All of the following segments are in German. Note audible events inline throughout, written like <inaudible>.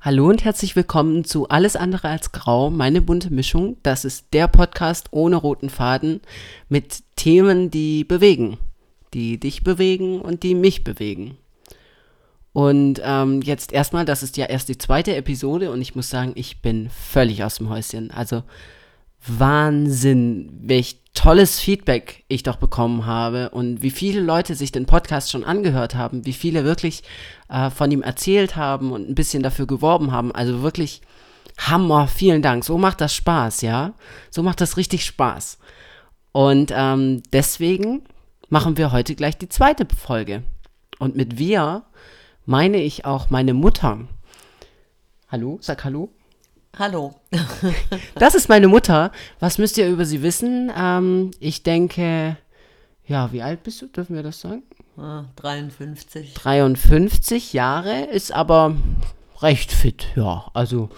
Hallo und herzlich willkommen zu Alles andere als Grau, meine bunte Mischung. Das ist der Podcast ohne roten Faden mit Themen, die bewegen, die dich bewegen und die mich bewegen. Und ähm, jetzt erstmal, das ist ja erst die zweite Episode und ich muss sagen, ich bin völlig aus dem Häuschen. Also Wahnsinn, welch tolles Feedback ich doch bekommen habe und wie viele Leute sich den Podcast schon angehört haben, wie viele wirklich äh, von ihm erzählt haben und ein bisschen dafür geworben haben. Also wirklich Hammer, vielen Dank. So macht das Spaß, ja. So macht das richtig Spaß. Und ähm, deswegen machen wir heute gleich die zweite Folge. Und mit wir meine ich auch meine Mutter. Hallo, sag Hallo. Hallo. <laughs> das ist meine Mutter. Was müsst ihr über sie wissen? Ähm, ich denke, ja, wie alt bist du? Dürfen wir das sagen? Ah, 53. 53 Jahre, ist aber recht fit, ja. Also,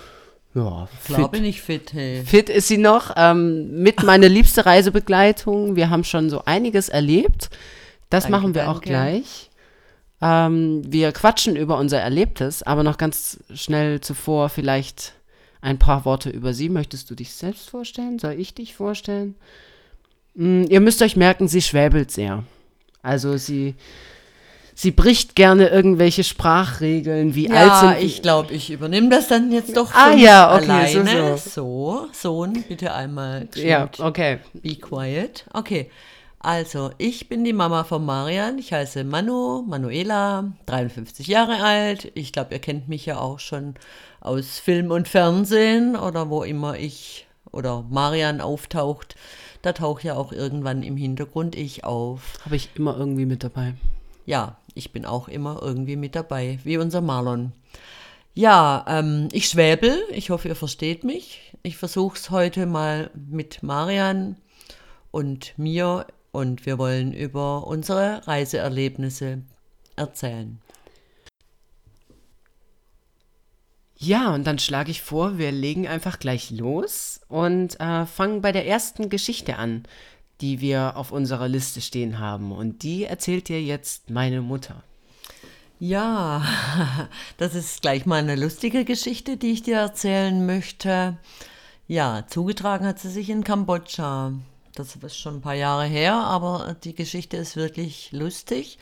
ja. Ich glaube nicht fit, hey. Fit ist sie noch. Ähm, mit meiner liebste Reisebegleitung. Wir haben schon so einiges erlebt. Das danke, machen wir danke. auch gleich. Ähm, wir quatschen über unser Erlebtes, aber noch ganz schnell zuvor vielleicht ein paar Worte über sie. Möchtest du dich selbst vorstellen? Soll ich dich vorstellen? Mm, ihr müsst euch merken, sie schwäbelt sehr. Also sie, sie bricht gerne irgendwelche Sprachregeln wie ja, alt sind. ich glaube, ich übernehme das dann jetzt doch ah, ja, okay, alleine. So, so. so, Sohn, bitte einmal. Ja, okay. Be quiet. Okay. Also, ich bin die Mama von Marian. Ich heiße Manu, Manuela, 53 Jahre alt. Ich glaube, ihr kennt mich ja auch schon aus Film und Fernsehen oder wo immer ich oder Marian auftaucht. Da taucht ja auch irgendwann im Hintergrund ich auf. Habe ich immer irgendwie mit dabei. Ja, ich bin auch immer irgendwie mit dabei, wie unser Marlon. Ja, ähm, ich schwäbel. Ich hoffe, ihr versteht mich. Ich versuche es heute mal mit Marian und mir und wir wollen über unsere Reiseerlebnisse erzählen. Ja, und dann schlage ich vor, wir legen einfach gleich los und äh, fangen bei der ersten Geschichte an, die wir auf unserer Liste stehen haben. Und die erzählt dir jetzt meine Mutter. Ja, <laughs> das ist gleich mal eine lustige Geschichte, die ich dir erzählen möchte. Ja, zugetragen hat sie sich in Kambodscha. Das ist schon ein paar Jahre her, aber die Geschichte ist wirklich lustig.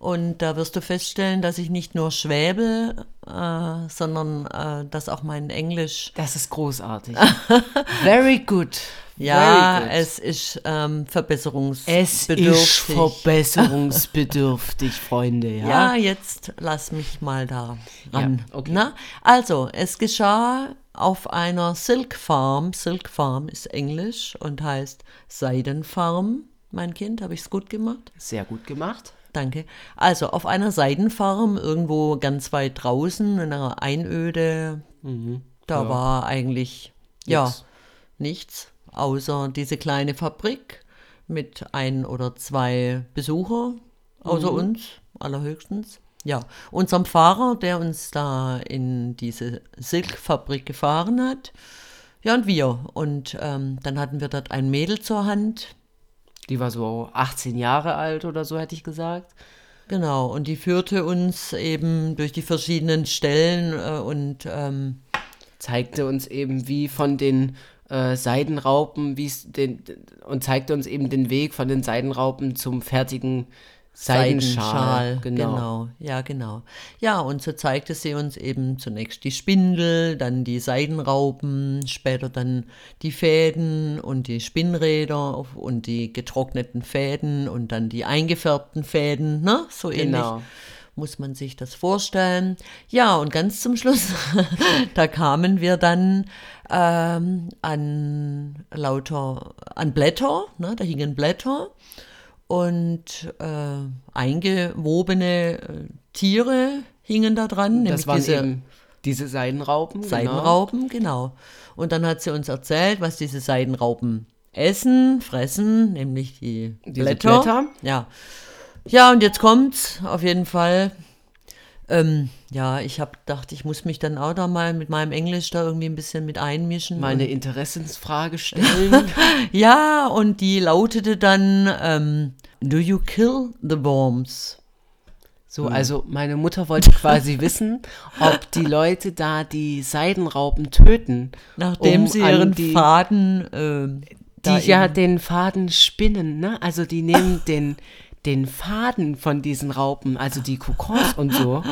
Und da wirst du feststellen, dass ich nicht nur schwäbe, äh, sondern äh, dass auch mein Englisch. Das ist großartig. <laughs> Very good. Ja, Very good. es ist ähm, verbesserungsbedürftig. Es ist verbesserungsbedürftig, Freunde. Ja? ja, jetzt lass mich mal da ran. Ja, okay. Na? Also, es geschah auf einer Silk Farm. Silk Farm ist Englisch und heißt Seidenfarm. Mein Kind, habe ich es gut gemacht? Sehr gut gemacht. Danke. Also auf einer Seidenfarm irgendwo ganz weit draußen in einer Einöde. Mhm. Da ja. war eigentlich nichts. ja nichts außer diese kleine Fabrik mit ein oder zwei Besucher außer mhm. uns allerhöchstens. Ja, unserem Fahrer, der uns da in diese Silkfabrik gefahren hat. Ja, und wir. Und ähm, dann hatten wir dort ein Mädel zur Hand, die war so 18 Jahre alt oder so, hätte ich gesagt. Genau, und die führte uns eben durch die verschiedenen Stellen äh, und ähm, zeigte uns eben, wie von den äh, Seidenraupen, wie es den und zeigte uns eben den Weg von den Seidenraupen zum fertigen Seidenschal, genau. genau. Ja, genau. Ja, und so zeigte sie uns eben zunächst die Spindel, dann die Seidenraupen, später dann die Fäden und die Spinnräder und die getrockneten Fäden und dann die eingefärbten Fäden, ne? So ähnlich. Genau. Muss man sich das vorstellen. Ja, und ganz zum Schluss, <laughs> da kamen wir dann ähm, an lauter, an Blätter, ne? da hingen Blätter und äh, eingewobene äh, Tiere hingen da dran. Das waren diese, eben diese Seidenraupen. Genau. Seidenraupen, genau. genau. Und dann hat sie uns erzählt, was diese Seidenraupen essen, fressen, nämlich die Blätter. Blätter. Ja. Ja, und jetzt kommt's auf jeden Fall. Ähm, ja, ich habe gedacht, ich muss mich dann auch da mal mit meinem Englisch da irgendwie ein bisschen mit einmischen. Meine Interessensfrage <laughs> stellen. ja, und die lautete dann, ähm, Do you kill the worms? So, also meine Mutter wollte quasi <laughs> wissen, ob die Leute da die Seidenraupen töten. Nachdem um sie ihren die, Faden da die ja den Faden spinnen, ne? Also die nehmen <laughs> den, den Faden von diesen Raupen, also die Kokons und so.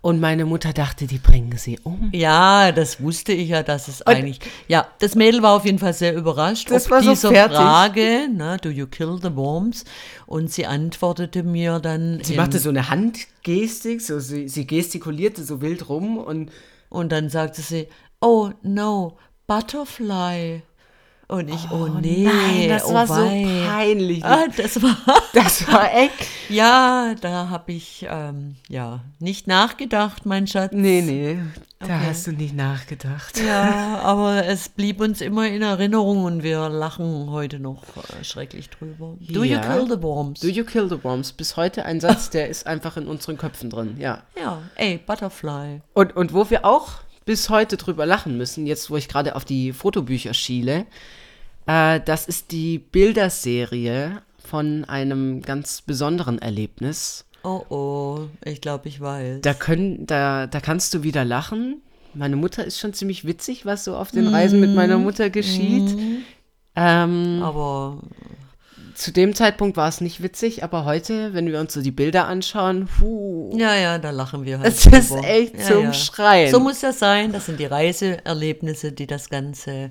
Und meine Mutter dachte, die bringen sie um. Ja, das wusste ich ja, dass es eigentlich. Ja, das Mädel war auf jeden Fall sehr überrascht Das ob war so dieser fertig. Frage, ne, do you kill the worms? Und sie antwortete mir dann. Sie machte so eine Handgestik, so sie, sie gestikulierte so wild rum und Und dann sagte sie, oh no, Butterfly. Und ich, oh, nee, nein, das oh war so wei. peinlich. Ah, das war, <laughs> Das war echt. ja, da habe ich, ähm, ja, nicht nachgedacht, mein Schatz. Nee, nee, da Okay. hast du nicht nachgedacht. Ja, <laughs> aber es blieb uns immer in Erinnerung und wir lachen heute noch äh, schrecklich drüber. Do you Ja. kill the worms? Do you kill the worms? Bis heute ein Satz, der ist einfach in unseren Köpfen drin, ja. ja, ey, Butterfly. Und, und wo wir auch bis heute drüber lachen müssen, jetzt wo ich gerade auf die Fotobücher schiele, äh, das ist die Bilderserie von einem ganz besonderen Erlebnis. Oh oh, ich glaube, ich weiß. Da, können, da, da kannst du wieder lachen. Meine Mutter ist schon ziemlich witzig, was so auf den Reisen mit meiner Mutter geschieht. Ähm, aber zu dem Zeitpunkt war es nicht witzig, aber heute, wenn wir uns so die Bilder anschauen, puh, ja, ja, da lachen wir halt. es ist echt ja, zum ja. Schreien. So muss das sein. Das sind die Reiseerlebnisse, die das Ganze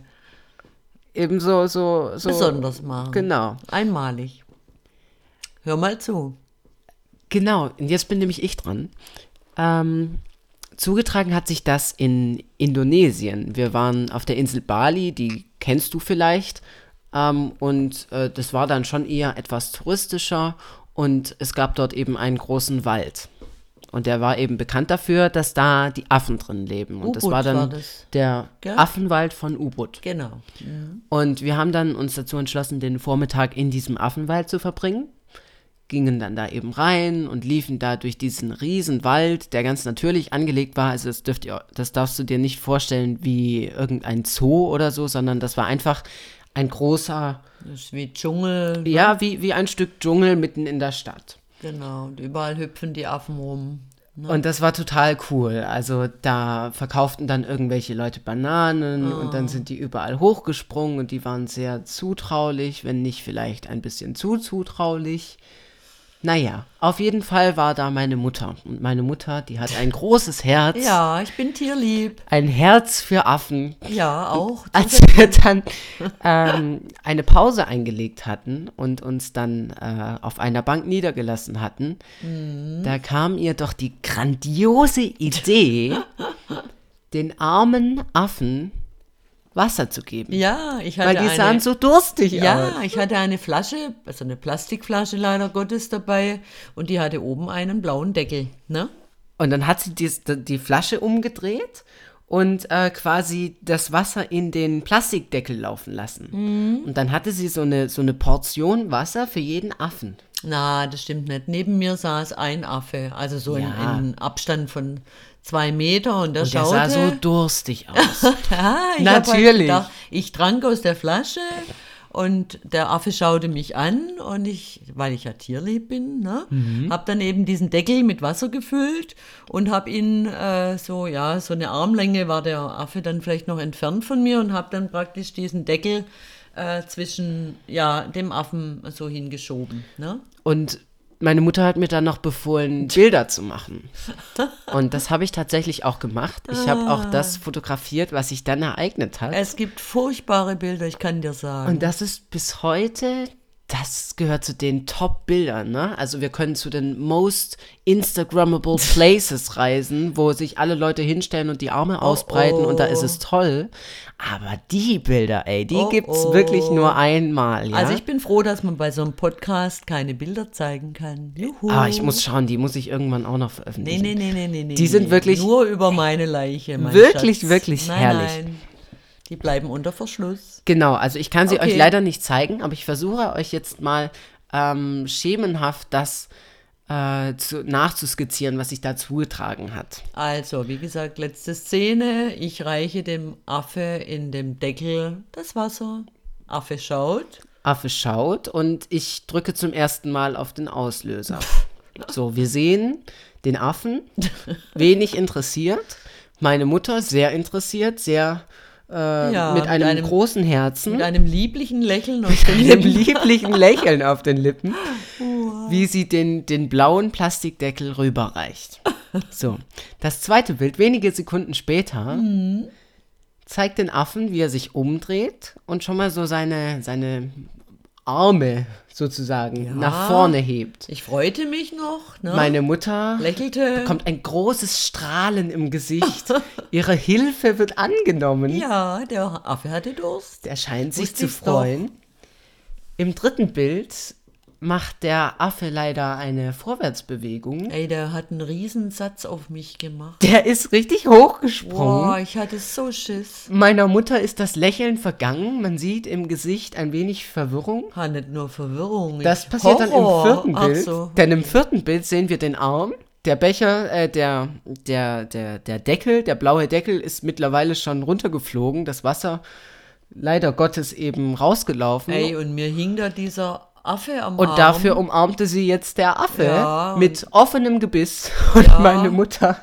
Eben so, so, so. besonders machen. Genau. Einmalig. Hör mal zu. Genau, und jetzt bin nämlich ich dran. Ähm, zugetragen hat sich das in Indonesien. Wir waren auf der Insel Bali, die kennst du vielleicht. Ähm, und äh, das war dann schon eher etwas touristischer und es gab dort eben einen großen Wald. Und der war eben bekannt dafür, dass da die Affen drin leben. Und das war dann war das. der Gell? Affenwald von Ubud. Genau. Und wir haben dann uns dazu entschlossen, den Vormittag in diesem Affenwald zu verbringen. Gingen dann da eben rein und liefen da durch diesen riesen Wald, der ganz natürlich angelegt war. Also das, dürft ihr, das darfst du dir nicht vorstellen wie irgendein Zoo oder so, sondern das war einfach ein großer, Das ist wie Dschungel. ja, wie, wie ein Stück Dschungel mitten in der Stadt. Genau. Und überall hüpfen die Affen rum. Ne? Und das war total cool. Also da verkauften dann irgendwelche Leute Bananen und dann sind die überall hochgesprungen und die waren sehr zutraulich, wenn nicht vielleicht ein bisschen zu zutraulich. Naja, auf jeden Fall war da meine Mutter. Und meine Mutter, die hat ein großes Herz. Ja, ich bin tierlieb. Ein Herz für Affen. Ja, auch. Als wir dann ähm, eine Pause eingelegt hatten und uns dann äh, auf einer Bank niedergelassen hatten, da kam ihr doch die grandiose Idee, <laughs> den armen Affen Wasser zu geben. Ja, ich hatte Weil die eine, sahen so durstig Ja, aus. ich hatte eine Flasche, also eine Plastikflasche leider Gottes dabei und die hatte oben einen blauen Deckel, ne? Und dann hat sie die, die Flasche umgedreht und äh, quasi das Wasser in den Plastikdeckel laufen lassen. Mhm. Und dann hatte sie so eine, so eine Portion Wasser für jeden Affen. Na, das stimmt nicht. Neben mir saß ein Affe, also so in, Ja. in Abstand von zwei Meter und der Und der schaute. sah so durstig aus. <laughs> Ja, ich hab Natürlich. Halt gedacht, ich trank aus der Flasche und der Affe schaute mich an und ich, weil ich ja tierlieb bin, ne, Mhm. habe dann eben diesen Deckel mit Wasser gefüllt und habe ihn äh, so, ja, so eine Armlänge war der Affe dann vielleicht noch entfernt von mir und habe dann praktisch diesen Deckel äh, zwischen, ja, dem Affen so hingeschoben, ne. Und meine Mutter hat mir dann noch befohlen, Bilder zu machen. <laughs> Und das habe ich tatsächlich auch gemacht. Ich habe auch das fotografiert, was sich dann ereignet hat. Es gibt furchtbare Bilder, ich kann dir sagen. Und das ist bis heute, das gehört zu den Top-Bildern, ne? Also wir können zu den most Instagrammable <laughs> Places reisen, wo sich alle Leute hinstellen und die Arme ausbreiten und da ist es toll. Aber die Bilder, ey, die Oh, gibt's oh. wirklich nur einmal, ja? Also ich bin froh, dass man bei so einem Podcast keine Bilder zeigen kann. Juhu. Ah, ich muss schauen, die muss ich irgendwann auch noch veröffentlichen. nee, nee, nee, nee, nee. Die sind nee. wirklich- Nur über meine Leiche, mein Wirklich, Schatz. wirklich nein, herrlich. Nein, die bleiben unter Verschluss. Genau, also ich kann sie Okay. euch leider nicht zeigen, aber ich versuche euch jetzt mal ähm, schemenhaft das äh, zu, nachzuskizzieren, was sich da zugetragen hat. Also, wie gesagt, letzte Szene. Ich reiche dem Affe in dem Deckel das Wasser. Affe schaut. Affe schaut und ich drücke zum ersten Mal auf den Auslöser. <laughs> So, wir sehen den Affen, wenig interessiert. Meine Mutter sehr interessiert, sehr äh, Ja, mit mit einem, einem- großen Herzen, Mit einem lieblichen Lächeln auf <laughs> den einem Lippen. lieblichen Lächeln auf den Lippen, wie sie den, den blauen Plastikdeckel rüberreicht. <laughs> So, das zweite Bild, wenige Sekunden später, Mhm. zeigt den Affen, wie er sich umdreht und schon mal so seine, seine Arme sozusagen nach vorne hebt. Ich freute mich noch. Ne? Meine Mutter Lächelte. bekommt ein großes Strahlen im Gesicht. <laughs> Ihre Hilfe wird angenommen. Ja, der Affe hatte Durst. Er scheint sich Wusste zu ich's doch. freuen. Im dritten Bild macht der Affe leider eine Vorwärtsbewegung. Ey, der hat einen Riesensatz auf mich gemacht. Der ist richtig hochgesprungen. Boah, ich hatte so Schiss. Meiner Mutter ist das Lächeln vergangen. Man sieht im Gesicht ein wenig Verwirrung. Ha, nicht nur Verwirrung. Das passiert Horror. dann im vierten Bild. so. Denn im vierten Bild sehen wir den Arm. Der Becher, äh, der, der, der, der Deckel, der blaue Deckel ist mittlerweile schon runtergeflogen. Das Wasser leider Gottes eben rausgelaufen. Ey, und mir hing da dieser Affe am Und Arm. dafür umarmte sie jetzt der Affe Ja, mit offenem Gebiss. <laughs> Und Ja. meine Mutter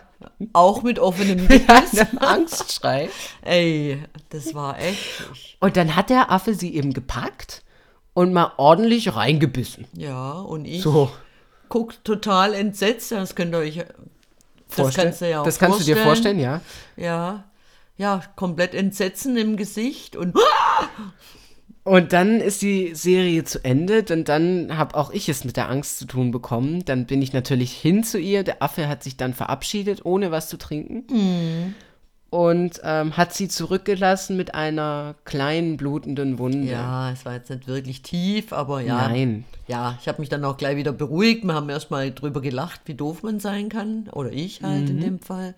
Auch mit offenem <laughs> mit Gebiss. einem Angstschrei. Ey, das war echt. Und dann hat der Affe sie eben gepackt und mal ordentlich reingebissen. ja, und ich So. guck total entsetzt. Das könnt ihr euch. Das vorstellen. kannst du ja auch Das kannst du dir vorstellen, ja. Ja. Ja, komplett Entsetzen im Gesicht und <laughs> Und dann ist die Serie zu Ende, denn dann habe auch ich es mit der Angst zu tun bekommen. Dann bin ich natürlich hin zu ihr. Der Affe hat sich dann verabschiedet, ohne was zu trinken. Mhm. Und ähm, hat sie zurückgelassen mit einer kleinen blutenden Wunde. ja, es war jetzt nicht wirklich tief, aber ja. Nein. Ja, ich habe mich dann auch gleich wieder beruhigt. Wir haben erstmal drüber gelacht, wie doof man sein kann. Oder ich halt Mhm. in dem Fall.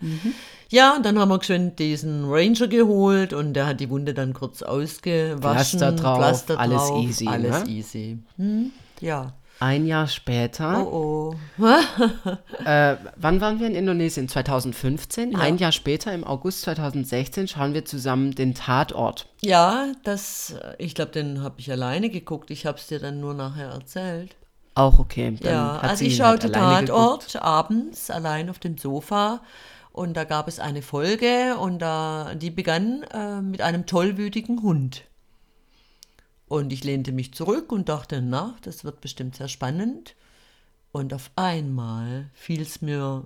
Ja, und dann haben wir geschwind diesen Ranger geholt und der hat die Wunde dann kurz ausgewaschen. Pflaster drauf, Pflaster alles drauf, easy, Alles ne? easy. Hm? Ja. Ein Jahr später, Oh oh. <laughs> äh, wann waren wir in Indonesien? 2015. Ein Jahr später, im August 2016, schauen wir zusammen den Tatort. Ja, das, ich glaube, den habe ich alleine geguckt. Ich habe es dir dann nur nachher erzählt. Auch okay. Dann ja, also ich halt schaute alleine Tatort geguckt. abends allein auf dem Sofa und da gab es eine Folge und da, die begann äh, mit einem tollwütigen Hund. Und ich lehnte mich zurück und dachte, na, das wird bestimmt sehr spannend. Und auf einmal fiel es mir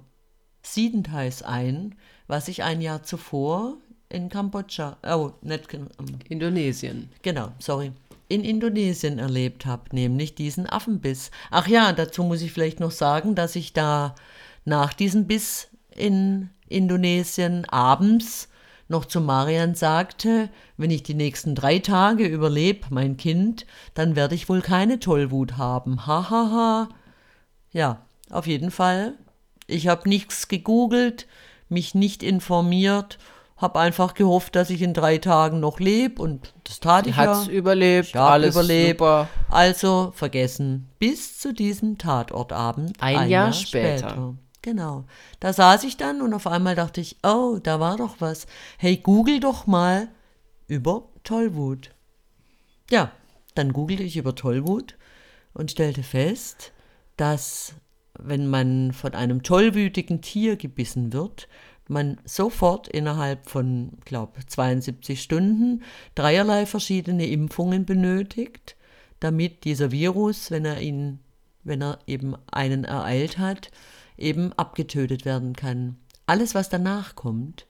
siedend heiß ein, was ich ein Jahr zuvor in Kambodscha, oh, nicht, ähm, Indonesien. Genau, sorry. In Indonesien erlebt habe, nämlich diesen Affenbiss. Ach ja, dazu muss ich vielleicht noch sagen, dass ich da nach diesem Biss in Indonesien abends noch zu Marian sagte, wenn ich die nächsten drei Tage überlebe, mein Kind, dann werde ich wohl keine Tollwut haben. Hahaha. Ha, ha. Ja, auf jeden Fall. Ich habe nichts gegoogelt, mich nicht informiert, habe einfach gehofft, dass ich in drei Tagen noch lebe und das tat ich Hat's ja. überlebt, Ich alles überlebt. super. Also vergessen. Bis zu diesem Tatortabend. Ein Jahr später. Genau. Da saß ich dann und auf einmal dachte ich, oh, da war doch was. Hey, google doch mal über Tollwut. Ja, dann googelte ich über Tollwut und stellte fest, dass wenn man von einem tollwütigen Tier gebissen wird, man sofort innerhalb von, glaube 72 Stunden dreierlei verschiedene Impfungen benötigt, damit dieser Virus, wenn er ihn, wenn er eben einen ereilt hat, eben abgetötet werden kann. Alles, was danach kommt,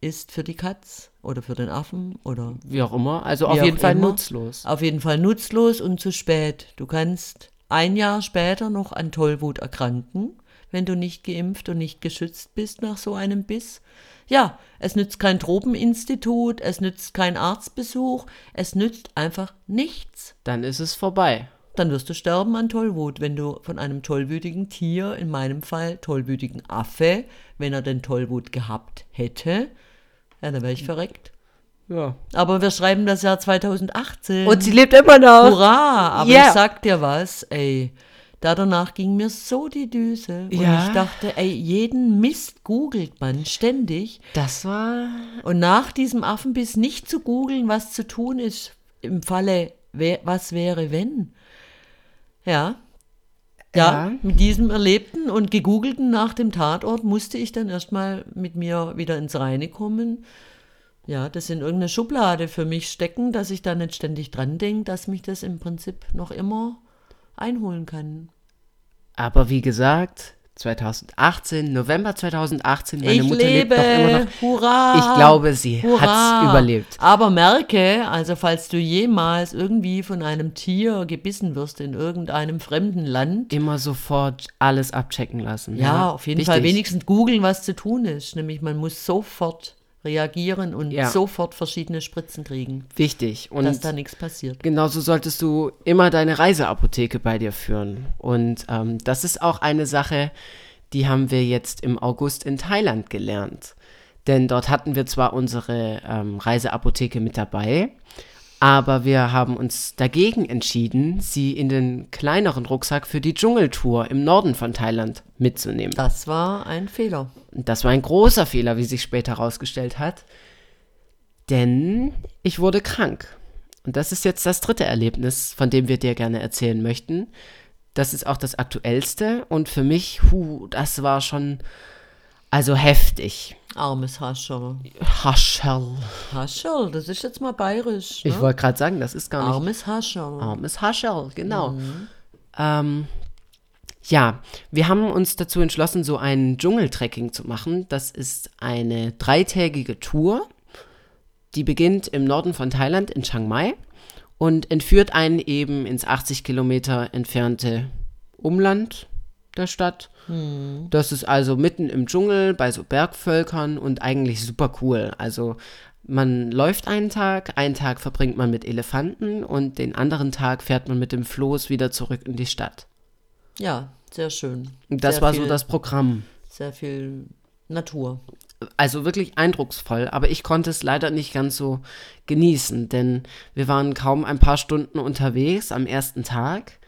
ist für die Katz oder für den Affen oder Wie auch immer. Also auf jeden Fall immer. nutzlos. auf jeden Fall nutzlos und zu spät. Du kannst ein Jahr später noch an Tollwut erkranken, wenn du nicht geimpft und nicht geschützt bist nach so einem Biss. Ja, es nützt kein Tropeninstitut, es nützt kein Arztbesuch, es nützt einfach nichts. Dann ist es vorbei. Dann wirst du sterben an Tollwut, wenn du von einem tollwütigen Tier, in meinem Fall tollwütigen Affe, wenn er denn Tollwut gehabt hätte, ja, dann wäre ich verreckt. Ja. Aber wir schreiben das Jahr 2018. Und sie lebt immer noch. Hurra! Aber Ja. ich sag dir was, ey. Da danach ging mir so die Düse. Und Ja. ich dachte, ey, jeden Mist googelt man ständig. Das war. Und nach diesem Affenbiss nicht zu googeln, was zu tun ist, im Falle, was wäre, wenn. Ja, Ja, mit diesem Erlebten und Gegoogelten nach dem Tatort musste ich dann erstmal mit mir wieder ins Reine kommen. Ja, das in irgendeine Schublade für mich stecken, dass ich da nicht ständig dran denke, dass mich das im Prinzip noch immer einholen kann. Aber wie gesagt, 2018, November 2018, meine ich Mutter lebe, lebt noch immer noch. hurra! Ich glaube, sie hurra. hat's überlebt. Aber merke, also falls du jemals irgendwie von einem Tier gebissen wirst in irgendeinem fremden Land, Immer sofort alles abchecken lassen. ja, auf jeden Wichtig. Fall wenigstens googeln, was zu tun ist. Nämlich man muss sofort reagieren und Ja. sofort verschiedene Spritzen kriegen, Wichtig. Und dass da nichts passiert. genauso solltest du immer deine Reiseapotheke bei dir führen. Und ähm, das ist auch eine Sache, die haben wir jetzt im August in Thailand gelernt. Denn dort hatten wir zwar unsere ähm, Reiseapotheke mit dabei, aber wir haben uns dagegen entschieden, sie in den kleineren Rucksack für die Dschungeltour im Norden von Thailand mitzunehmen. Das war ein Fehler. Das war ein großer Fehler, wie sich später herausgestellt hat. Denn ich wurde krank. Und das ist jetzt das dritte Erlebnis, von dem wir dir gerne erzählen möchten. Das ist auch das aktuellste. Und für mich, hu, das war schon, also heftig. Armes Hascherl. Haschel. Hascherl, das ist jetzt mal bayerisch. Ne? Ich wollte gerade sagen, das ist gar nicht Armes Hascherl. Armes Haschel, genau. Ähm, ja, wir haben uns dazu entschlossen, so ein Dschungeltrekking zu machen. Das ist eine dreitägige Tour, die beginnt im Norden von Thailand in Chiang Mai und entführt einen eben ins 80 Kilometer entfernte Umland der Stadt. Das ist also mitten im Dschungel bei so Bergvölkern und eigentlich super cool. Also man läuft einen Tag, einen Tag verbringt man mit Elefanten und den anderen Tag fährt man mit dem Floß wieder zurück in die Stadt. Ja, sehr schön. Das sehr war viel, so das Programm. Sehr viel Natur. Also wirklich eindrucksvoll, aber ich konnte es leider nicht ganz so genießen, denn wir waren kaum ein paar Stunden unterwegs am ersten Tag.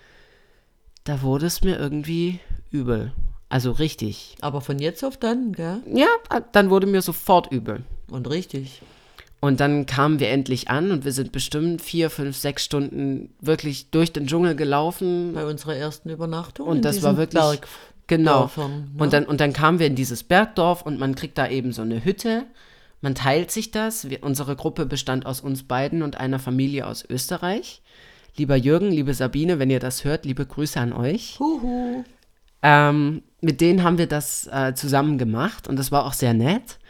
Da wurde es mir irgendwie übel. Also richtig. Aber von jetzt auf dann, gell? Ja, dann wurde mir sofort übel. Und richtig. Und dann kamen wir endlich an und wir sind bestimmt vier, fünf, sechs Stunden wirklich durch den Dschungel gelaufen. Bei unserer ersten Übernachtung. Und das war wirklich- Berg Genau. Dörfern, ne? Und, dann, und dann kamen wir in dieses Bergdorf und man kriegt da eben so eine Hütte. Man teilt sich das. Wir, unsere Gruppe bestand aus uns beiden und einer Familie aus Österreich. Lieber Jürgen, liebe Sabine, wenn ihr das hört, liebe Grüße an euch. Huhu. Ähm, mit denen haben wir das äh, zusammen gemacht und das war auch sehr nett.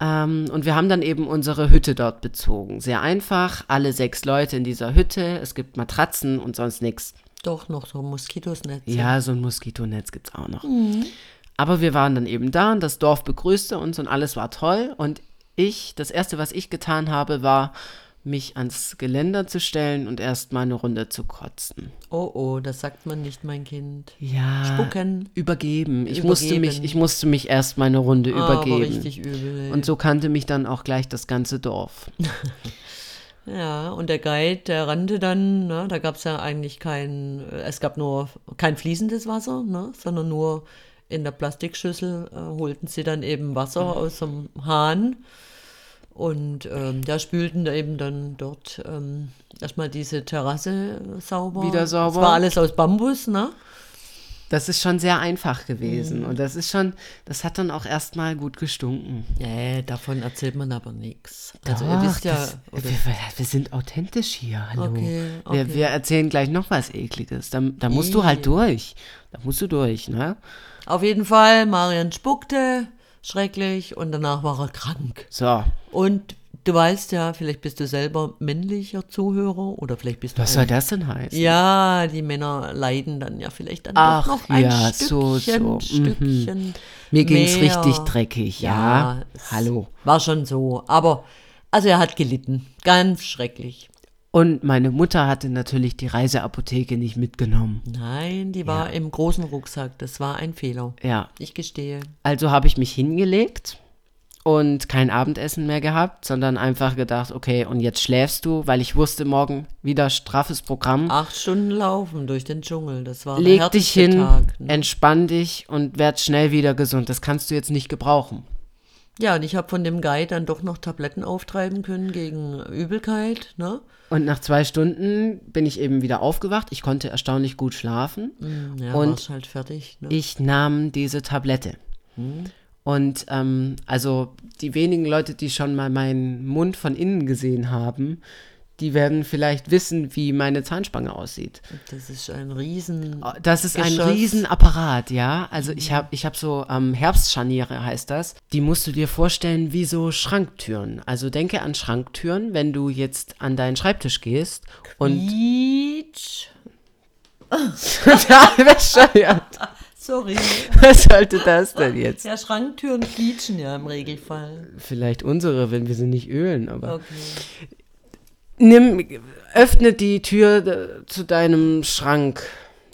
Ähm, und wir haben dann eben unsere Hütte dort bezogen. Sehr einfach, alle sechs Leute in dieser Hütte. Es gibt Matratzen und sonst nichts. Doch noch so Moskitosnetze. Ja, so ein Moskitonetz gibt es auch noch. Aber wir waren dann eben da und das Dorf begrüßte uns und alles war toll. Und ich, das Erste, was ich getan habe, war, mich ans Geländer zu stellen und erst mal eine Runde zu kotzen. Oh oh, das sagt man nicht, mein Kind. Ja. Spucken. Übergeben. Ich Übergeben. musste mich, ich musste mich erst mal eine Runde Aber übergeben. richtig übel. Und so kannte mich dann auch gleich das ganze Dorf. <laughs> Ja, und der Guide, der rannte dann, ne, da gab es ja eigentlich kein, es gab nur kein fließendes Wasser, ne, sondern nur in der Plastikschüssel äh, holten sie dann eben Wasser aus dem Hahn und ähm, da spülten eben dann dort ähm, erstmal diese Terrasse sauber. Wieder sauber. Es war alles aus Bambus, ne? Das ist schon sehr einfach gewesen. Mhm. Und das ist schon, das hat dann auch erstmal gut gestunken. Nee, davon erzählt man aber nichts. Also ihr wisst ja, das, wir, wir sind authentisch hier, hallo. Okay, Wir, okay. wir erzählen gleich noch was Ekliges. Da, da musst du halt durch. Da musst du durch, ne? auf jeden Fall, Marian spuckte, schrecklich, und danach war er krank. So, Und du weißt ja, vielleicht bist du selber männlicher Zuhörer oder vielleicht bist du was soll das denn heißen? Ja, die Männer leiden dann ja vielleicht dann Ach, doch noch ein ja, Stückchen, so, so. Mhm. Stückchen. Mir ging's mehr. richtig dreckig, ja. es Hallo. War schon so, aber also er hat gelitten, ganz schrecklich. Und meine Mutter hatte natürlich die Reiseapotheke nicht mitgenommen. Nein, die war im großen Rucksack, das war ein Fehler. Ja, Ich gestehe. also habe ich mich hingelegt und kein Abendessen mehr gehabt, sondern einfach gedacht, okay, und jetzt schläfst du, weil ich wusste, morgen wieder straffes Programm. Acht Stunden laufen durch den Dschungel, das war der Leg dich hin, Tag. ne? entspann dich und werd schnell wieder gesund. Das kannst du jetzt nicht gebrauchen. Ja, und ich habe von dem Guide dann doch noch Tabletten auftreiben können gegen Übelkeit. Ne? Und nach zwei Stunden bin ich eben wieder aufgewacht. Ich konnte erstaunlich gut schlafen. Mm, Ja, Und halt fertig. Ne? Ich nahm diese Tablette. Und ähm, also die wenigen Leute, die schon mal meinen Mund von innen gesehen haben, die werden vielleicht wissen, wie meine Zahnspange aussieht. Das ist ein Riesen. Das ist ein Geschoss. Riesenapparat, ja. Also ich habe ich hab so ähm, Herbstscharniere, heißt das. Die musst du dir vorstellen wie so Schranktüren. Also denke an Schranktüren, wenn du jetzt an deinen Schreibtisch gehst und Quietsch. <laughs> bescheuert. Sorry. Was sollte das denn jetzt? Ja, Schranktüren quietschen ja im Regelfall. Vielleicht unsere, wenn wir sie nicht ölen, aber. Okay. Nimm, öffne die Tür äh, zu deinem Schrank,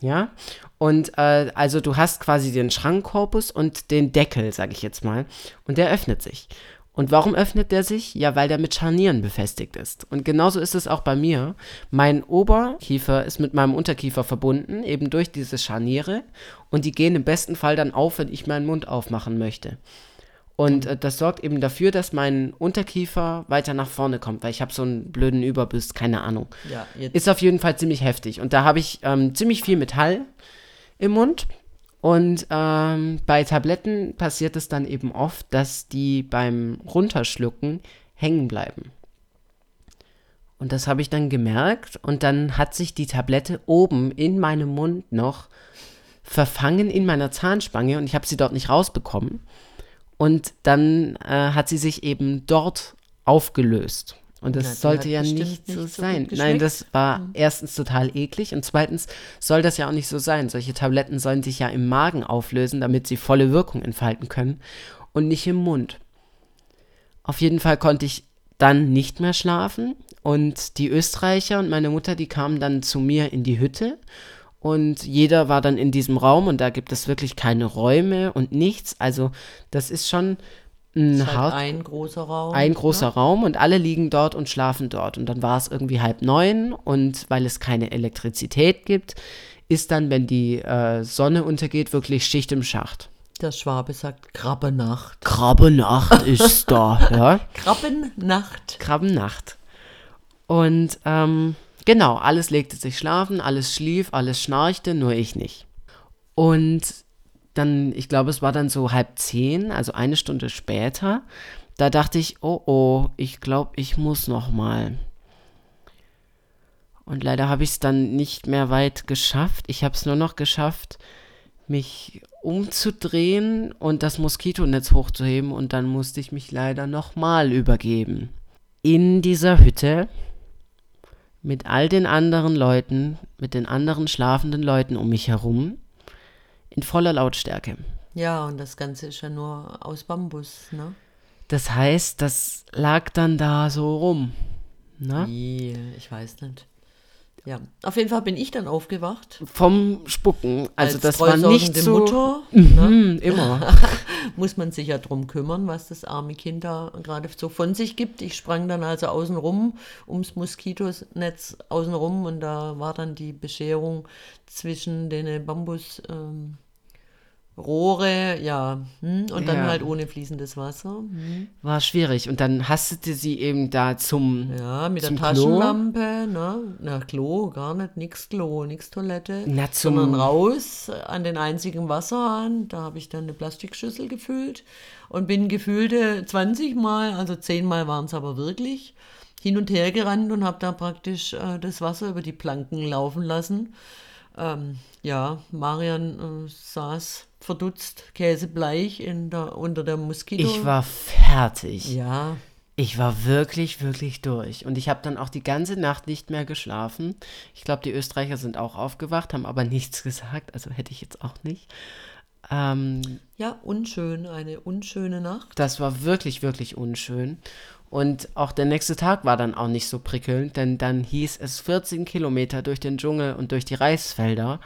ja? Und äh, also du hast quasi den Schrankkorpus und den Deckel, sag ich jetzt mal. Und der öffnet sich. Und warum öffnet der sich? Ja, weil der mit Scharnieren befestigt ist. Und genauso ist es auch bei mir. Mein Oberkiefer ist mit meinem Unterkiefer verbunden, eben durch diese Scharniere. Und die gehen im besten Fall dann auf, wenn ich meinen Mund aufmachen möchte. Und äh, das sorgt eben dafür, dass mein Unterkiefer weiter nach vorne kommt, weil ich habe so einen blöden Überbiss, keine Ahnung. Ja. Ist auf jeden Fall ziemlich heftig. Und da habe ich ähm, ziemlich viel Metall im Mund. Und ähm, bei Tabletten passiert es dann eben oft, dass die beim Runterschlucken hängen bleiben. Und das habe ich dann gemerkt. Und dann hat sich die Tablette oben in meinem Mund noch verfangen in meiner Zahnspange und ich habe sie dort nicht rausbekommen. Und dann äh, hat sie sich eben dort aufgelöst. Und das Ja, sollte ja nicht so nicht so sein. gut Nein, das war erstens total eklig und zweitens soll das ja auch nicht so sein. Solche Tabletten sollen sich ja im Magen auflösen, damit sie volle Wirkung entfalten können und nicht im Mund. Auf jeden Fall konnte ich dann nicht mehr schlafen und die Österreicher und meine Mutter, die kamen dann zu mir in die Hütte und jeder war dann in diesem Raum und da gibt es wirklich keine Räume und nichts. Also das ist schon ein ist halt ein großer Raum. ein großer Ne? Raum und alle liegen dort und schlafen dort. Und dann war es irgendwie halb neun und weil es keine Elektrizität gibt, ist dann, wenn die äh, Sonne untergeht, wirklich Schicht im Schacht. Der Schwabe sagt Krabbenacht. Krabbenacht <laughs> ist da, ja. Krabbennacht. Krabbennacht. Und ähm, genau, alles legte sich schlafen, alles schlief, alles schnarchte, nur ich nicht. Und dann, ich glaube, es war dann so halb zehn, also eine Stunde später, da dachte ich, oh oh, ich glaube, ich muss noch mal. Und leider habe ich es dann nicht mehr weit geschafft. Ich habe es nur noch geschafft, mich umzudrehen und das Moskitonetz hochzuheben und dann musste ich mich leider nochmal übergeben. In dieser Hütte mit all den anderen Leuten, mit den anderen schlafenden Leuten um mich herum, in voller Lautstärke. Ja, und das Ganze ist ja nur aus Bambus, ne? Das heißt, das lag dann da so rum. Ne? Wie, ich weiß nicht. Ja, auf jeden Fall bin ich dann aufgewacht. Vom Spucken. Also Als das war nicht so. Mutter, ne? Hm, immer. <laughs> muss man sich ja drum kümmern, was das arme Kind da gerade so von sich gibt. Ich sprang dann also außen rum, ums Moskitonetz außen rum und da war dann die Bescherung zwischen den Bambus ähm, Rohre, ja, hm, und dann Ja. halt ohne fließendes Wasser. Hm. War schwierig. Und dann hastete sie eben da zum. Ja, mit Zum der Klo? Taschenlampe, ne? Na, Klo, gar nicht, nix Klo, nix Toilette. Na, zum- sondern raus an den einzigen Wasserhahn. Da habe ich dann eine Plastikschüssel gefüllt und bin gefühlte 20 Mal, also 10 Mal waren es aber wirklich, hin und her gerannt und habe da praktisch äh, das Wasser über die Planken laufen lassen. Ähm, ja, Marian äh, saß verdutzt, käsebleich in der, unter der Moskito. Ich war fertig. Ja, Ich war wirklich, wirklich durch. Und ich habe dann auch die ganze Nacht nicht mehr geschlafen. Ich glaube, die Österreicher sind auch aufgewacht, haben aber nichts <laughs> gesagt. Also hätte ich jetzt auch nicht. Ähm, ja, unschön, eine unschöne Nacht. das war wirklich, wirklich unschön. Und auch der nächste Tag war dann auch nicht so prickelnd, denn dann hieß es 14 Kilometer durch den Dschungel und durch die Reisfelder.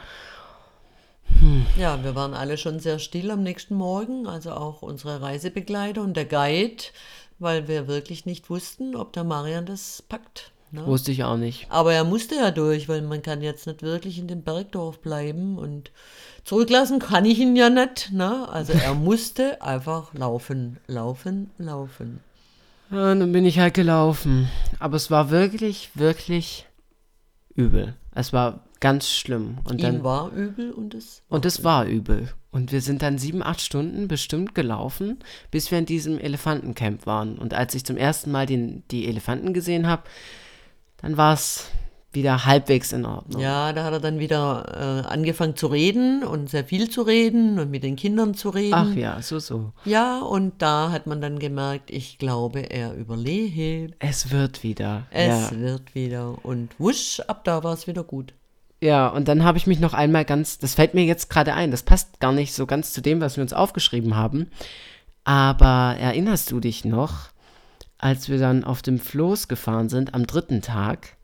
Ja, wir waren alle schon sehr still am nächsten Morgen, also auch unsere Reisebegleiter und der Guide, weil wir wirklich nicht wussten, ob der Marian das packt. Ne? Wusste ich auch nicht. Aber er musste ja durch, weil man kann jetzt nicht wirklich in dem Bergdorf bleiben und zurücklassen kann ich ihn ja nicht. Ne? Also er musste einfach laufen, laufen, laufen. Und dann bin ich halt gelaufen. Aber es war wirklich, wirklich übel. Es war ganz schlimm. Und dann, Ihm war übel und es Und es war übel. Und wir sind dann sieben, acht Stunden bestimmt gelaufen, bis wir in diesem Elefantencamp waren. Und als ich zum ersten Mal den, die Elefanten gesehen habe, dann war es wieder halbwegs in Ordnung. Ja, da hat er dann wieder äh, angefangen zu reden und sehr viel zu reden und mit den Kindern zu reden. Ach ja, so, so. Ja, und da hat man dann gemerkt, ich glaube, er überlebt. Es wird wieder. Es ja. wird wieder. Und wusch, ab da war es wieder gut. ja, und dann habe ich mich noch einmal ganz, das fällt mir jetzt gerade ein, das passt gar nicht so ganz zu dem, was wir uns aufgeschrieben haben. Aber erinnerst du dich noch, als wir dann auf dem Floß gefahren sind am dritten Tag,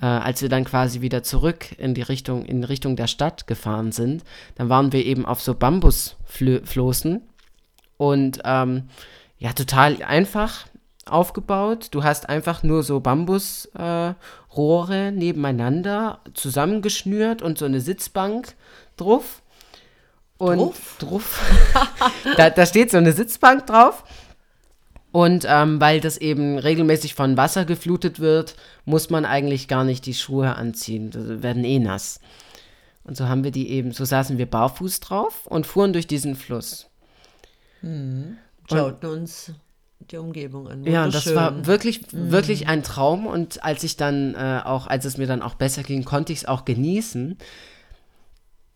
äh, als wir dann quasi wieder zurück in die Richtung, in Richtung der Stadt gefahren sind, dann waren wir eben auf so Bambusfloßen und ähm, ja, total einfach aufgebaut. Du hast einfach nur so Bambusrohre äh, nebeneinander zusammengeschnürt und so eine Sitzbank drauf. Und Drauf? drauf. <laughs> da, da steht so eine Sitzbank drauf. Und ähm, weil das eben regelmäßig von Wasser geflutet wird, muss man eigentlich gar nicht die Schuhe anziehen. Die werden eh nass. Und so haben wir die eben, so saßen wir barfuß drauf und fuhren durch diesen Fluss. Schauten uns die Umgebung an. Ja, das war wirklich, wirklich ein Traum. Und als ich dann äh, auch, als es mir dann auch besser ging, konnte ich es auch genießen.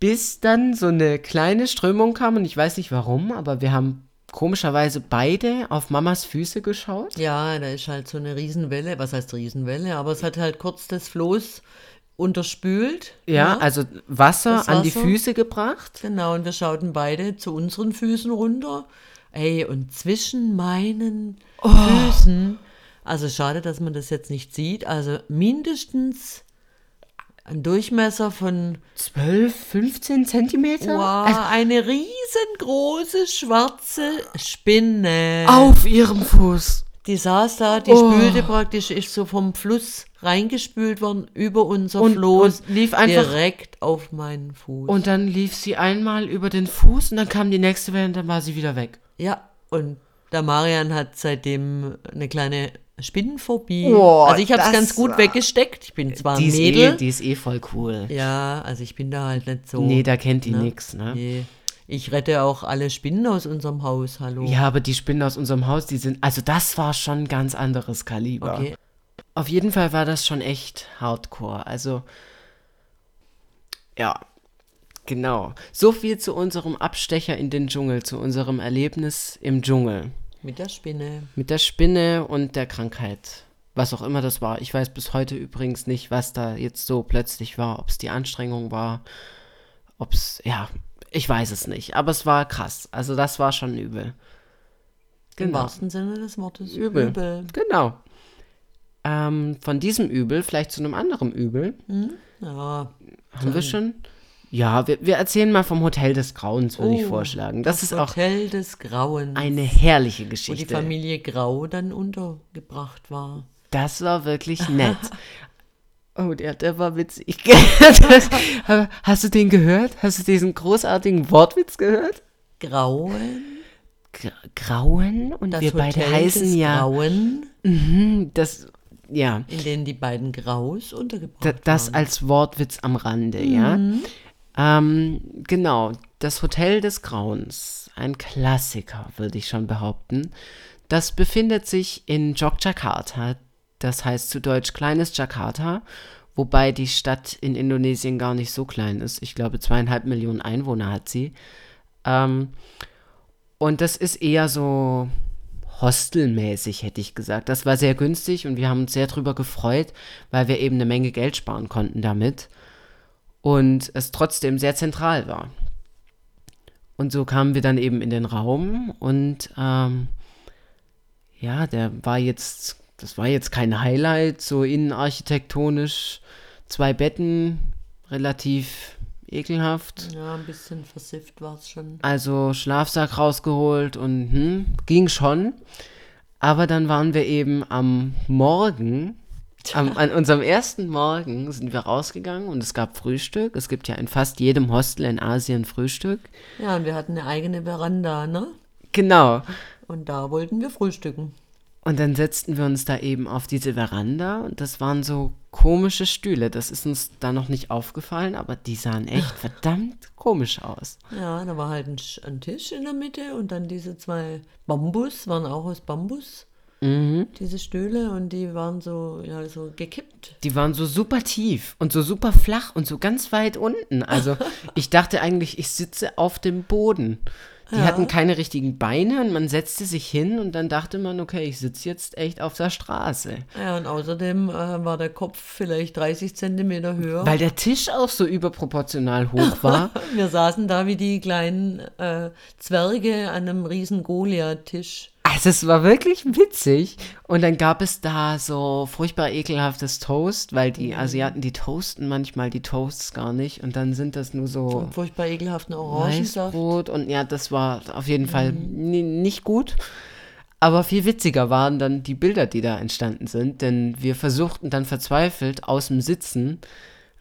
Bis dann so eine kleine Strömung kam und ich weiß nicht warum, aber wir haben komischerweise beide auf Mamas Füße geschaut. Ja, da ist halt so eine Riesenwelle. Was heißt Riesenwelle? Aber es hat halt kurz das Floß unterspült. Ja, ne? also Wasser Das an die Wasser. Füße gebracht. Genau, und wir schauten beide zu unseren Füßen runter. Ey, und zwischen meinen Oh. Füßen, also schade, dass man das jetzt nicht sieht, also mindestens ein Durchmesser von 12, 15 Zentimeter? wow, eine riesengroße schwarze Spinne. Auf ihrem Fuß. Die saß da, die Oh. spülte praktisch, ist so vom Fluss reingespült worden über unser Und- Floß, und lief einfach- direkt auf meinen Fuß. Und dann lief sie einmal über den Fuß und dann kam die nächste Welle und dann war sie wieder weg. Ja, und der Marian hat seitdem eine kleine Spinnenphobie. Oh, also ich habe es ganz gut weggesteckt. Ich bin zwar Die ist, Mädel. eh, die ist eh voll cool. ja, also ich bin da halt nicht so. Nee, da kennt die ne? nix, ne? Nee. Ich rette auch alle Spinnen aus unserem Haus, hallo. Ja, aber die Spinnen aus unserem Haus, die sind, also das war schon ein ganz anderes Kaliber. Okay. Auf jeden Fall war das schon echt hardcore. Also, ja, genau. So viel zu unserem Abstecher in den Dschungel, zu unserem Erlebnis im Dschungel. Mit der Spinne. Mit der Spinne und der Krankheit. Was auch immer das war. Ich weiß bis heute übrigens nicht, was da jetzt so plötzlich war. Ob es die Anstrengung war. Ob es, ja, ich weiß es nicht. Aber es war krass. Also das war schon übel. Im Genau. wahrsten Sinne des Wortes. Übel. Übel. Genau. Ähm, von diesem Übel vielleicht zu einem anderen Übel. Ja. Haben wir schon? Ja, wir, wir erzählen mal vom Hotel des Grauens, würde ich Oh, vorschlagen. Das, ist auch Hotel des Grauens. eine herrliche wo die Geschichte. Familie Grau dann untergebracht war. Das war wirklich nett. <laughs> Oh, der, der war witzig. <laughs> Hast du den gehört? Hast du diesen großartigen Wortwitz gehört? Grauen. Gra Grauen und Das wir beide Hotel heißen des ja. Grauen, Mhm, das, ja. in dem die beiden Graus untergebracht Da, das waren. als Wortwitz am Rande, ja. Ähm, genau, das Hotel des Grauens, ein Klassiker, würde ich schon behaupten. Das befindet sich in Yogyakarta, das heißt zu Deutsch kleines Jakarta, wobei die Stadt in Indonesien gar nicht so klein ist. Ich glaube, zweieinhalb Millionen Einwohner hat sie. Ähm, und das ist eher so hostelmäßig, hätte ich gesagt. Das war sehr günstig und wir haben uns sehr drüber gefreut, weil wir eben eine Menge Geld sparen konnten damit und es trotzdem sehr zentral war. Und so kamen wir dann eben in den Raum und ähm, ja, der war jetzt, das war jetzt kein Highlight, so innenarchitektonisch, zwei Betten, relativ ekelhaft. Ja, ein bisschen versifft war es schon. Also Schlafsack rausgeholt und hm, ging schon. Aber dann waren wir eben am Morgen <laughs> Am, an unserem ersten Morgen sind wir rausgegangen und es gab Frühstück. Es gibt ja in fast jedem Hostel in Asien Frühstück. Ja, und wir hatten eine eigene Veranda, ne? Genau. Und da wollten wir frühstücken. Und dann setzten wir uns da eben auf diese Veranda und das waren so komische Stühle. Das ist uns da noch nicht aufgefallen, aber die sahen echt <laughs> verdammt komisch aus. Ja, da war halt ein, ein Tisch in der Mitte und dann diese zwei Bambus, waren auch aus Bambus, Mhm. diese Stühle und die waren so, ja, so gekippt. Die waren so super tief und so super flach und so ganz weit unten. Also <laughs> ich dachte eigentlich, ich sitze auf dem Boden. Die Ja. hatten keine richtigen Beine und man setzte sich hin und dann dachte man, okay, ich sitze jetzt echt auf der Straße. Ja, und außerdem äh, war der Kopf vielleicht 30 Zentimeter höher. Weil der Tisch auch so überproportional hoch war. <laughs> wir saßen da wie die kleinen äh, Zwerge an einem riesen Goliath-Tisch. Also es war wirklich witzig. Und dann gab es da so furchtbar ekelhaftes Toast, weil die Asiaten, die toasten manchmal die Toasts gar nicht. Und dann sind das nur so Und furchtbar ekelhaften Orangensaft. Und ja, das war auf jeden Fall ni- nicht gut. Aber viel witziger waren dann die Bilder, die da entstanden sind. Denn wir versuchten dann verzweifelt aus dem Sitzen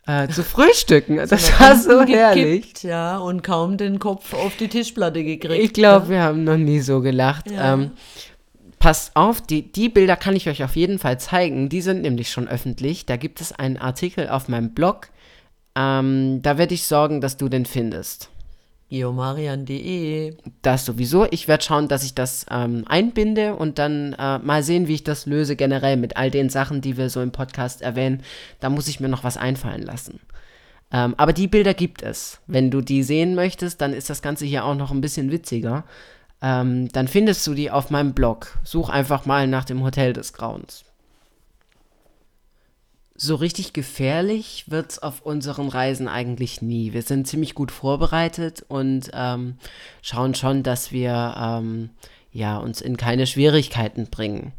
äh, zu frühstücken. <laughs> Das war so Unten herrlich. gekippt, Ja, und kaum den Kopf auf die Tischplatte gekriegt. Ich glaube, wir haben noch nie so gelacht. Ja. Ähm, passt auf, die, die Bilder kann ich euch auf jeden Fall zeigen. Die sind nämlich schon öffentlich. Da gibt es einen Artikel auf meinem Blog. Ähm, da werde ich sorgen, dass du den findest. geomarian.de. Das sowieso. Ich werde schauen, dass ich das ähm, einbinde und dann äh, mal sehen, wie ich das löse generell mit all den Sachen, die wir so im Podcast erwähnen. Da muss ich mir noch was einfallen lassen. Ähm, aber die Bilder gibt es. Wenn du die sehen möchtest, dann ist das Ganze hier auch noch ein bisschen witziger. Ähm, dann findest du die auf meinem Blog. Such einfach mal nach dem Hotel des Grauens. So richtig gefährlich wird es auf unseren Reisen eigentlich nie. Wir sind ziemlich gut vorbereitet und ähm, schauen schon, dass wir ähm, ja, uns in keine Schwierigkeiten bringen.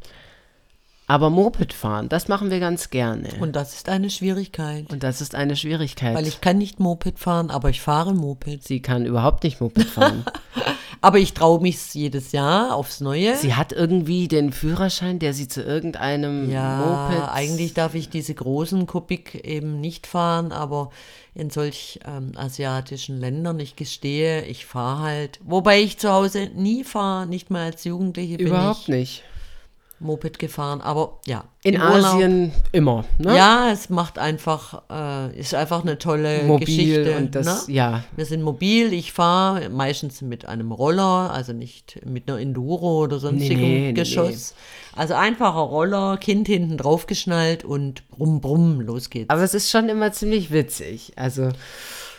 Aber Moped fahren, das machen wir ganz gerne. Und, Und das ist eine Schwierigkeit. das ist eine Schwierigkeit. Weil ich kann nicht Moped fahren, aber ich fahre Moped. Sie kann überhaupt nicht Moped fahren. <laughs> Aber ich traue mich jedes Jahr aufs Neue. sie hat irgendwie den Führerschein, der sie zu irgendeinem ja, Moped. eigentlich darf ich diese großen Kubik eben nicht fahren, aber in solch ähm, asiatischen Ländern, ich gestehe, ich fahre halt. Wobei ich zu Hause nie fahre, nicht mal als Jugendliche bin Überhaupt ich nicht. Moped gefahren. Aber ja, In im Urlaub- Asien immer. Ne? Ja, es macht einfach, äh, ist einfach eine tolle mobil Geschichte. und das, ne? ja. Wir sind mobil, ich fahre meistens mit einem Roller, also nicht mit einer Enduro oder sonstigem Nee, nee, Geschoss. Also einfacher Roller, Kind hinten drauf geschnallt und brumm, brumm, los geht's. Aber es ist schon immer ziemlich witzig. Also,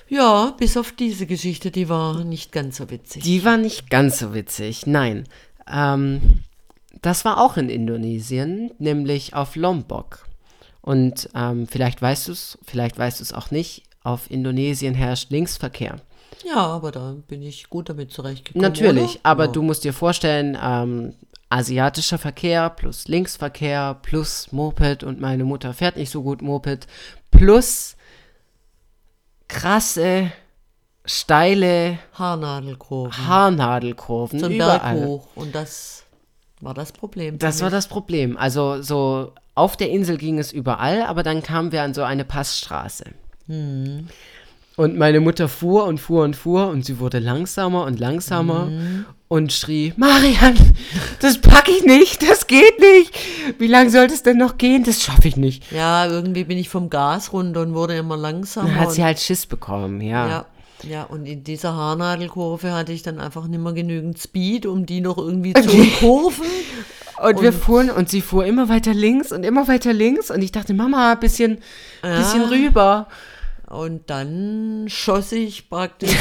ja, bis auf diese Geschichte, die war nicht ganz so witzig. die war nicht ganz so witzig. Nein. Ähm, das war auch in Indonesien, nämlich auf Lombok. Und ähm, vielleicht weißt du es, vielleicht weißt du es auch nicht. Auf Indonesien herrscht Linksverkehr. ja, aber da bin ich gut damit zurechtgekommen. Natürlich, oder? aber ja. du musst dir vorstellen, ähm, asiatischer Verkehr plus Linksverkehr plus Moped und meine Mutter fährt nicht so gut Moped plus krasse, steile Haarnadelkurven. Haarnadelkurven so ein Berg überall. hoch. Und das war das Problem. Das war das Problem. Also so auf der Insel ging es überall, aber dann kamen wir an so eine Passstraße. Hm. Und meine Mutter fuhr und fuhr und fuhr und sie wurde langsamer und langsamer Hm. und schrie, Marian, das packe ich nicht, das geht nicht. Wie lange sollte es denn noch gehen? Das schaffe ich nicht. Ja, irgendwie bin ich vom Gas runter und wurde immer langsamer. Dann hat sie halt Schiss bekommen, ja. Ja, ja, und in dieser Haarnadelkurve hatte ich dann einfach nicht mehr genügend Speed, um die noch irgendwie <laughs> zu kurven. Und, wir Und- fuhren und sie fuhr immer weiter links und immer weiter links und ich dachte, Mama, bisschen, bisschen rüber. Und dann schoss ich praktisch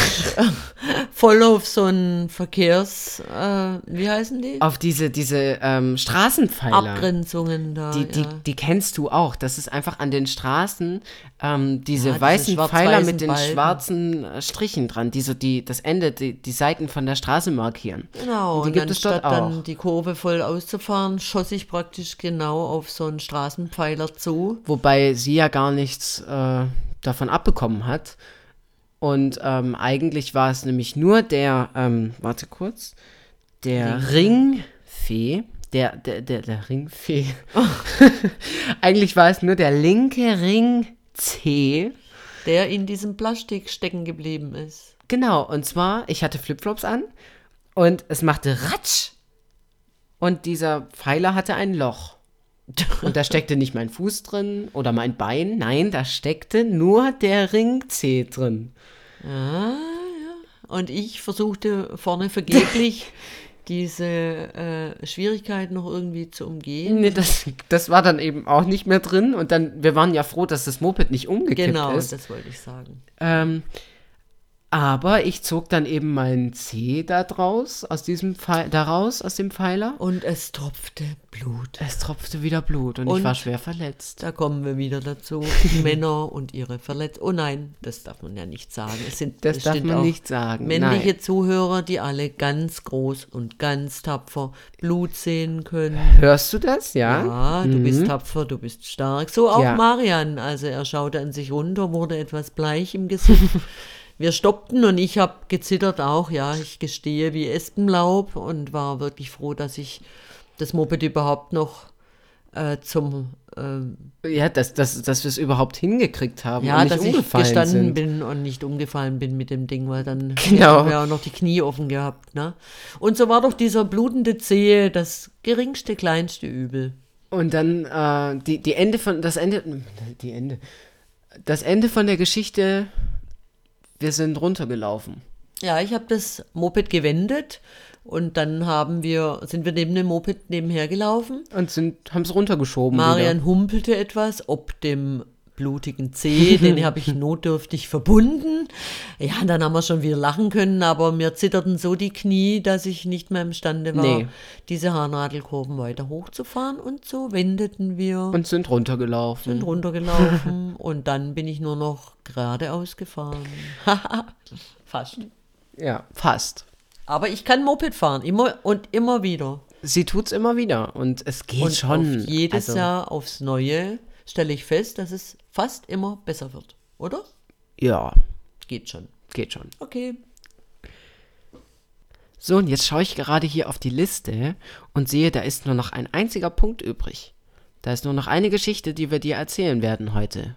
voll auf so einen Verkehrs, äh, wie heißen die? Auf diese, diese ähm, Straßenpfeiler. Abgrenzungen da. Die, ja. die kennst du auch. Das ist einfach an den Straßen ähm, diese Ja, diese weißen Pfeiler schwarz-weißen mit den Balken. schwarzen äh, Strichen dran, die so die, das Ende, die, die Seiten von der Straße markieren. Genau, Und die und gibt es dort anstatt dann auch. die Kurve voll auszufahren, schoss ich praktisch genau auf so einen Straßenpfeiler zu. Wobei sie ja gar nichts äh, davon abbekommen hat. Und ähm, eigentlich war es nämlich nur der, ähm, warte kurz, der Ringfee, der, der, der, der Ringfee. <laughs> Eigentlich war es nur der linke Ring C. Der in diesem Plastik stecken geblieben ist. Genau, und zwar, ich hatte Flipflops an und es machte Ratsch. Und dieser Pfeiler hatte ein Loch. Und da steckte nicht mein Fuß drin oder mein Bein, nein, da steckte nur der Ring C drin. Ah, ja. Und ich versuchte vorne vergeblich <laughs> diese äh, Schwierigkeit noch irgendwie zu umgehen. Nee, das, das war dann eben auch nicht mehr drin. Und dann, wir waren ja froh, dass das Moped nicht umgekippt genau, ist. das wollte ich sagen. Ähm, aber ich zog dann eben meinen C da draus, aus diesem Pfeil, daraus, aus dem Pfeiler. Und es tropfte Blut. Es tropfte wieder Blut und, ich Und- war schwer verletzt. Da kommen wir wieder dazu. <laughs> Männer und ihre Verletzungen. Oh nein, das darf man ja nicht sagen. Es sind Das darf man nicht sagen. Männliche Nein. Zuhörer, die alle ganz groß und ganz tapfer Blut sehen können. Hörst du das? Ja. Ja, du bist tapfer, du bist stark. So auch Mhm. Ja. Marian. Also er schaute an sich runter, wurde etwas bleich im Gesicht. <laughs> Wir stoppten und ich habe gezittert auch, ja, ich gestehe, wie Espenlaub und war wirklich froh, dass ich das Moped überhaupt noch äh, zum, ähm, Ja, dass, dass, dass wir es überhaupt hingekriegt haben ja, und nicht dass ich umgefallen gestanden sind. bin und nicht umgefallen bin mit dem Ding, weil dann <laughs> Genau. haben wir auch noch die Knie offen gehabt, ne? Und so war doch dieser blutende Zehe das geringste, kleinste Übel. Und dann äh, die, die Ende von das Ende die Ende das Ende von der Geschichte. Wir sind runtergelaufen. Ja, ich habe das Moped gewendet und dann haben wir, sind wir neben dem Moped nebenher gelaufen. Und sind haben es runtergeschoben. Marian humpelte etwas, ob dem blutigen Zeh, den habe ich <laughs> notdürftig verbunden. Ja, dann haben wir schon wieder lachen können, aber mir zitterten so die Knie, dass ich nicht mehr imstande war, Nee. diese Haarnadelkurven weiter hochzufahren. Und so wendeten wir. Und sind runtergelaufen. sind runtergelaufen <laughs> und dann bin ich nur noch geradeaus gefahren. <laughs> Fast. ja, fast. Aber ich kann Moped fahren, immer und immer wieder. Sie tut's immer wieder und es geht Und schon. jedes also, Jahr aufs Neue stelle ich fest, dass es fast immer besser wird. Oder? Ja, Geht schon. geht schon. Okay. So, und jetzt schaue ich gerade hier auf die Liste und sehe, da ist nur noch ein einziger Punkt übrig. Da ist nur noch eine Geschichte, die wir dir erzählen werden heute.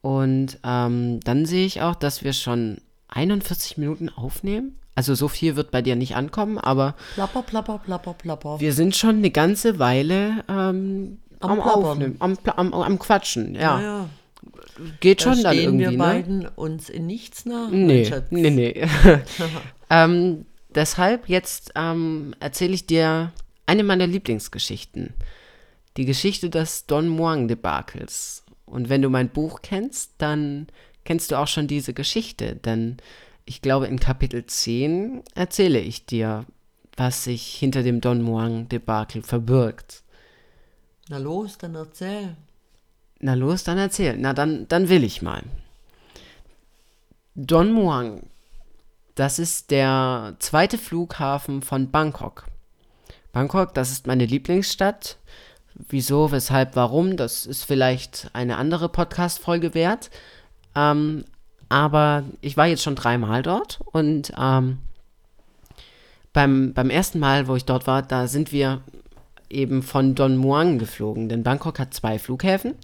Und ähm, dann sehe ich auch, dass wir schon 41 Minuten aufnehmen. Also so viel wird bei dir nicht ankommen, aber Plapper, plapper, plapper, plapper. wir sind schon eine ganze Weile ähm, Am am. Aufnehmen, am, am, am Quatschen. Ja, ja, geht da schon dann irgendwie. wir ne? beiden uns in nichts nach. Nee, nee, nee. <laughs> ähm, deshalb jetzt ähm, erzähle ich dir eine meiner Lieblingsgeschichten. Die Geschichte des Don Muang-Debakels. Und wenn du mein Buch kennst, dann kennst du auch schon diese Geschichte. Denn ich glaube, in Kapitel 10 erzähle ich dir, was sich hinter dem Don Muang-Debakel verbirgt. Na los, dann erzähl. Na los, dann erzähl. Na, dann, dann will ich mal. Don Muang, das ist der zweite Flughafen von Bangkok. Bangkok, das ist meine Lieblingsstadt. Wieso, weshalb, warum, das ist vielleicht eine andere Podcast-Folge wert. Ähm, aber ich war jetzt schon dreimal dort und ähm, beim, beim ersten Mal, wo ich dort war, da sind wir eben von Don Muang geflogen, denn Bangkok hat zwei Flughäfen.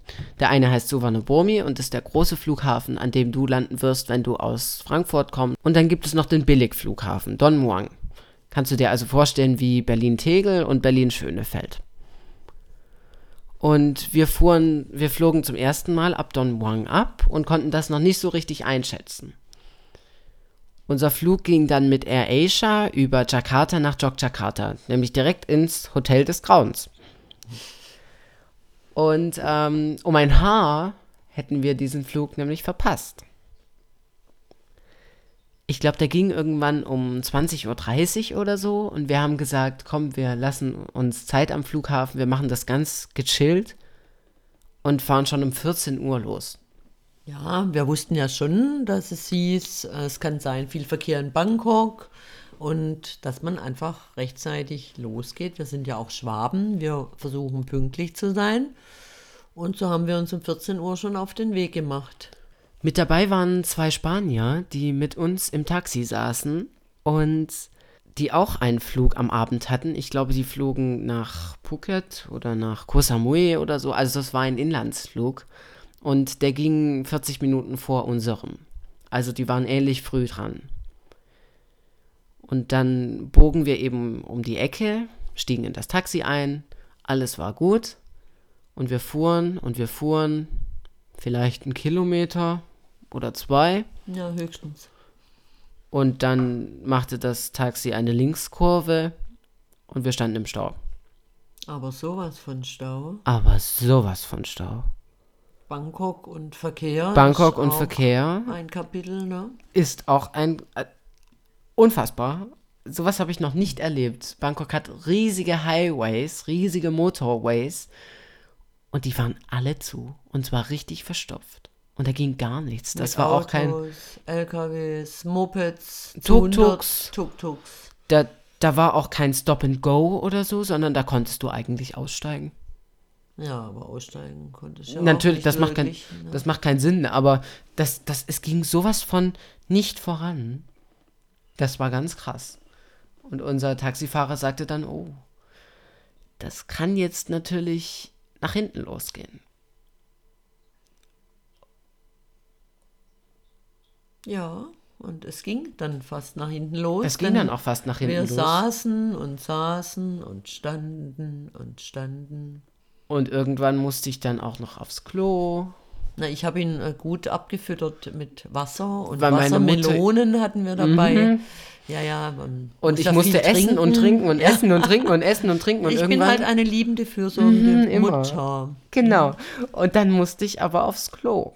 Der eine heißt Suvarnabhumi und ist der große Flughafen, an dem du landen wirst, wenn du aus Frankfurt kommst. Und dann gibt es noch den Billigflughafen, Don Muang. Kannst du dir also vorstellen wie Berlin-Tegel und Berlin-Schönefeld. Und wir fuhren, wir flogen zum ersten Mal ab Don Muang ab und konnten das noch nicht so richtig einschätzen. Unser Flug ging dann mit Air Asia über Jakarta nach Yogyakarta, nämlich direkt ins Hotel des Grauens. Und ähm, um ein Haar hätten wir diesen Flug nämlich verpasst. Ich glaube, der ging irgendwann um 20.30 Uhr oder so und wir haben gesagt, komm, wir lassen uns Zeit am Flughafen, wir machen das ganz gechillt und fahren schon um 14 Uhr los. Ja, wir wussten ja schon, dass es hieß, äh, es kann sein, viel Verkehr in Bangkok und dass man einfach rechtzeitig losgeht. Wir sind ja auch Schwaben, wir versuchen pünktlich zu sein. Und so haben wir uns um 14 Uhr schon auf den Weg gemacht. Mit dabei waren zwei Spanier, die mit uns im Taxi saßen und die auch einen Flug am Abend hatten. Ich glaube, die flogen nach Phuket oder nach Koh Samui oder so. Also das war ein Inlandsflug. Und der ging 40 Minuten vor unserem. Also die waren ähnlich früh dran. Und dann bogen wir eben um die Ecke, stiegen in das Taxi ein, alles war gut. Und wir fuhren und wir fuhren vielleicht einen Kilometer oder zwei. Ja, höchstens. Und dann machte das Taxi eine Linkskurve und wir standen im Stau. Aber sowas von Stau. Aber sowas von Stau. Bangkok und Verkehr. Bangkok ist und auch Verkehr Ein Kapitel, ne? ist auch ein äh, unfassbar. Sowas habe ich noch nicht erlebt. Bangkok hat riesige Highways, riesige Motorways und die waren alle zu und zwar richtig verstopft. Und da ging gar nichts. Das Mit war auch kein Autos, LKWs, Mopeds, Tuk-Tuks. 200 Tuk-Tuks. da, da war auch kein Stop and Go oder so, sondern da konntest du eigentlich aussteigen. Ja, aber aussteigen konnte ich ja Natürlich, auch das macht, kein, ne? das macht keinen Sinn, aber das, das, es ging sowas von nicht voran. Das war ganz krass. Und unser Taxifahrer sagte dann, oh, das kann jetzt natürlich nach hinten losgehen. Ja, und es ging dann fast nach hinten los. Es ging dann auch fast nach hinten Wir los. saßen und saßen und standen und standen. Und irgendwann musste ich dann auch noch aufs Klo. Na, ich habe ihn äh, gut abgefüttert mit Wasser und Weil Mutter- Wassermelonen hatten wir dabei. Ja, ja. man Und ich ja musste essen und trinken und Ja. essen und trinken und essen und trinken. Und Ich bin irgendwann, halt eine liebende, fürsorgende Mhm. Mutter. Genau. Und dann musste ich aber aufs Klo.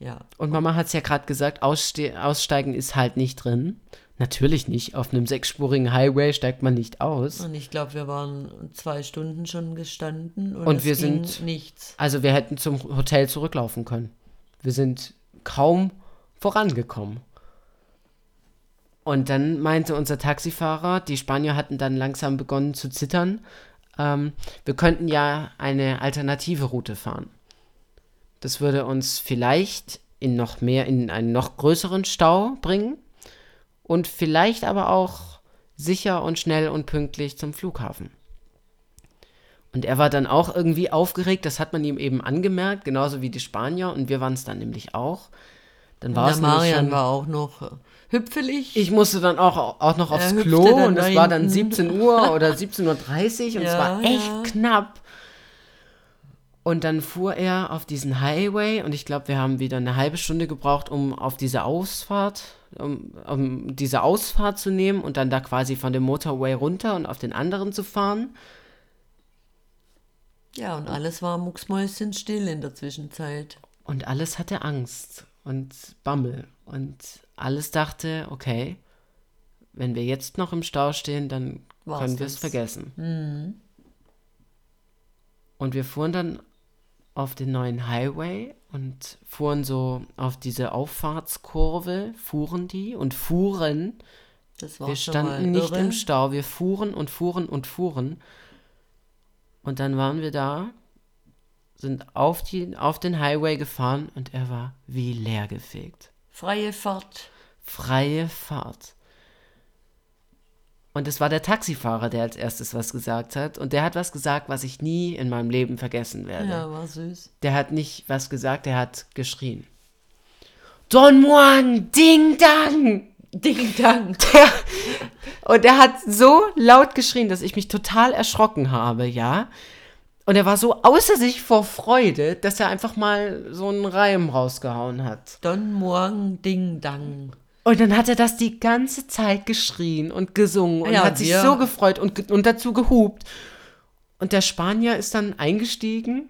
Ja. Und Mama hat es ja gerade gesagt, ausste aussteigen ist halt nicht drin. Natürlich nicht. Auf einem sechsspurigen Highway steigt man nicht aus. Und ich glaube, wir waren zwei Stunden schon gestanden und, Und es wir ging sind- nichts. Also wir hätten zum Hotel zurücklaufen können. Wir sind kaum vorangekommen. Und dann meinte unser Taxifahrer, die Spanier hatten dann langsam begonnen zu zittern, ähm, wir könnten ja eine alternative Route fahren. Das würde uns vielleicht in noch mehr, in einen noch größeren Stau bringen und vielleicht aber auch sicher und schnell und pünktlich zum Flughafen. Und er war dann auch irgendwie aufgeregt, das hat man ihm eben angemerkt, genauso wie die Spanier und wir waren es dann nämlich auch. Dann war es Marian schon, war auch noch äh, hüpfelig. ich musste dann auch, auch noch aufs Klo und es war dann hinten. 17 Uhr oder 17.30 Uhr und es Ja, war echt ja. knapp. Und dann fuhr er auf diesen Highway und ich glaube, wir haben wieder eine halbe Stunde gebraucht, um auf diese Ausfahrt, um, um diese Ausfahrt zu nehmen und dann da quasi von dem Motorway runter und auf den anderen zu fahren. Ja, und alles war mucksmäuschenstill in der Zwischenzeit. Und alles hatte Angst und Bammel. Und alles dachte, okay, wenn wir jetzt noch im Stau stehen, dann War's können wir es vergessen. Und wir fuhren dann auf den neuen Highway und fuhren so auf diese Auffahrtskurve, fuhren die und fuhren. Wir standen nicht im Stau, wir fuhren und fuhren und fuhren. Und dann waren wir da, sind auf, die, auf den Highway gefahren und er war wie leergefegt. Freie Fahrt. Freie Fahrt. Und es war der Taxifahrer, der als erstes was gesagt hat. Und der hat was gesagt, was ich nie in meinem Leben vergessen werde. Ja, war süß. Der hat nicht was gesagt, der hat geschrien. Don Juan, Ding Dang! Ding Dang. <laughs> Der, und er hat so laut geschrien, dass ich mich total erschrocken habe, ja. Und er war so außer sich vor Freude, dass er einfach mal so einen Reim rausgehauen hat. Don Muang Ding Dang. Und dann hat er das die ganze Zeit geschrien und gesungen und Ja, hat sich wir- so gefreut und, ge- und dazu gehupt. Und der Spanier ist dann eingestiegen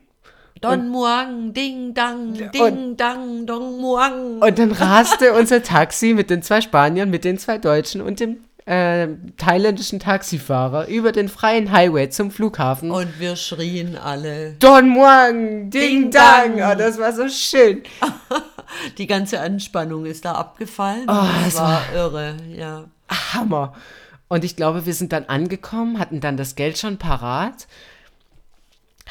Don Muang Ding Dang. Ding Dang. Don Muang. und dann raste unser Taxi mit den zwei Spaniern, mit den zwei Deutschen und dem äh, thailändischen Taxifahrer über den freien Highway zum Flughafen. Und wir schrien alle. Don Muang, Ding, Ding Dang. Dang. Oh, das war so schön. <laughs> <laughs> Die ganze Anspannung ist da abgefallen. Oh, das es war irre, ja. Hammer. Und ich glaube, wir sind dann angekommen, hatten dann das Geld schon parat,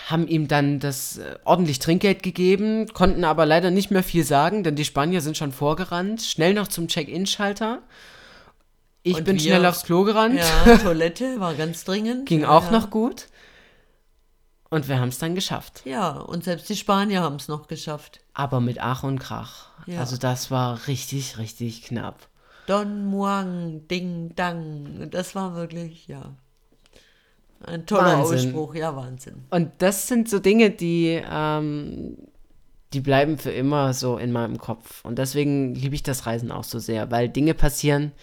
haben ihm dann das äh, ordentlich Trinkgeld gegeben, konnten aber leider nicht mehr viel sagen, denn die Spanier sind schon vorgerannt, schnell noch zum Check-in-Schalter. Ich Und bin wir- schnell aufs Klo gerannt. Ja, <laughs> Toilette war ganz dringend. Ging auch ja. noch gut. Und wir haben es dann geschafft. Ja, und selbst die Spanier haben es noch geschafft. Aber mit Ach und Krach. Ja. Also das war richtig, richtig knapp. Don Muang, Ding Dang. Das war wirklich, ja. Ein toller Wahnsinn. Ausspruch, ja, Wahnsinn. Und das sind so Dinge, die, ähm, die bleiben für immer so in meinem Kopf. Und deswegen liebe ich das Reisen auch so sehr, weil Dinge passieren,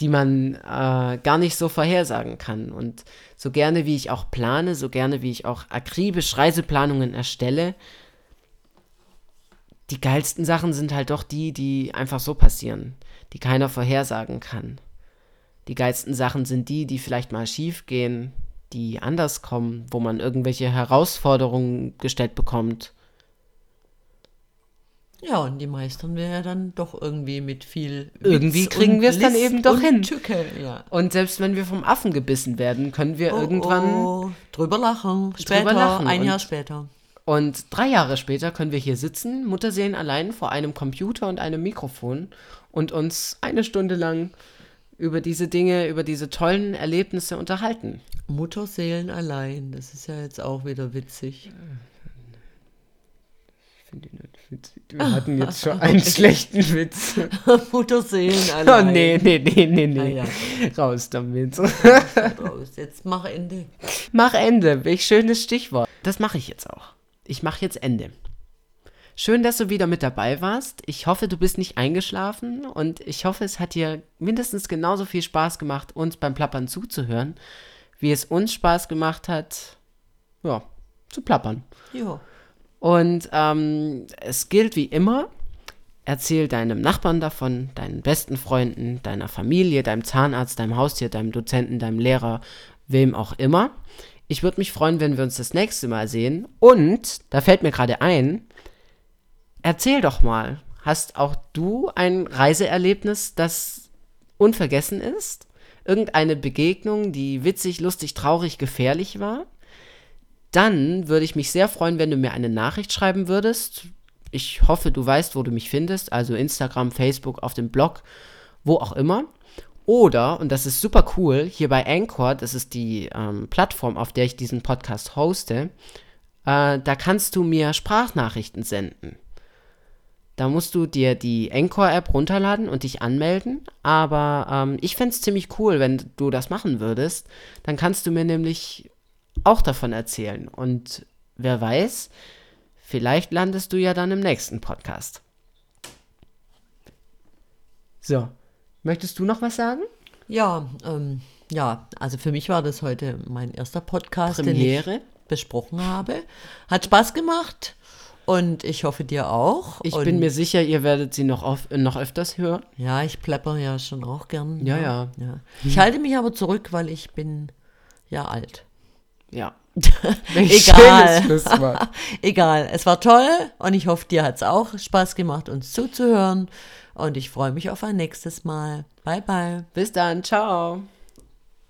die man äh, gar nicht so vorhersagen kann. Und so gerne wie ich auch plane, so gerne wie ich auch akribisch Reiseplanungen erstelle, die geilsten Sachen sind halt doch die, die einfach so passieren, die keiner vorhersagen kann. Die geilsten Sachen sind die, die vielleicht mal schief gehen, die anders kommen, wo man irgendwelche Herausforderungen gestellt bekommt. Ja, und die meistern wir ja dann doch irgendwie mit viel Witz Irgendwie kriegen wir es dann eben doch hin. Tücke, ja. Und selbst wenn wir vom Affen gebissen werden, können wir irgendwann. oh, drüber lachen. Später, Drüber lachen ein Jahr später. Und drei Jahre später können wir hier sitzen, Mutterseelen allein vor einem Computer und einem Mikrofon und uns eine Stunde lang über diese Dinge, über diese tollen Erlebnisse unterhalten. Mutterseelen allein, das ist ja jetzt auch wieder witzig. Wir hatten jetzt schon einen <laughs> <laughs> schlechten Witz. <laughs> Mutterseelen Oh allein. nee, nee, nee, nee, nee. Ah, Raus damit. Raus. Jetzt mach Ende. Mach Ende, welch schönes Stichwort. Das mache ich jetzt auch. Ich mache jetzt Ende. Schön, dass du wieder mit dabei warst. Ich hoffe, du bist nicht eingeschlafen und ich hoffe, es hat dir mindestens genauso viel Spaß gemacht, uns beim Plappern zuzuhören, wie es uns Spaß gemacht hat, ja, zu plappern. Ja. Und ähm, es gilt wie immer, erzähl deinem Nachbarn davon, deinen besten Freunden, deiner Familie, deinem Zahnarzt, deinem Haustier, deinem Dozenten, deinem Lehrer, wem auch immer. Ich würde mich freuen, wenn wir uns das nächste Mal sehen. Und, da fällt mir gerade ein, erzähl doch mal, hast auch du ein Reiseerlebnis, das unvergessen ist? Irgendeine Begegnung, die witzig, lustig, traurig, gefährlich war? Dann würde ich mich sehr freuen, wenn du mir eine Nachricht schreiben würdest. Ich hoffe, du weißt, wo du mich findest, also Instagram, Facebook, auf dem Blog, wo auch immer. Oder, und das ist super cool, hier bei Anchor, das ist die ähm, Plattform, auf der ich diesen Podcast hoste, äh, da kannst du mir Sprachnachrichten senden. Da musst du dir die Anchor-App runterladen und dich anmelden. Aber ähm, ich fände es ziemlich cool, wenn du das machen würdest. Dann kannst du mir nämlich auch davon erzählen. Und wer weiß, vielleicht landest du ja dann im nächsten Podcast. So, möchtest du noch was sagen? Ja, ähm, ja, also für mich war das heute mein erster Podcast, den Premiere? ich besprochen habe. Hat Spaß gemacht und ich hoffe dir auch. Ich und, bin mir sicher, ihr werdet sie noch, auf, noch öfters hören. Ja, ich plapper ja schon auch gern. Ja, ne? ja. ja. Ich halte mich aber zurück, weil ich bin ja alt. Ja. <laughs> Egal. <laughs> Egal, es war toll und ich hoffe, dir hat es auch Spaß gemacht, uns zuzuhören. Und ich freue mich auf ein nächstes Mal. Bye, bye. Bis dann, ciao.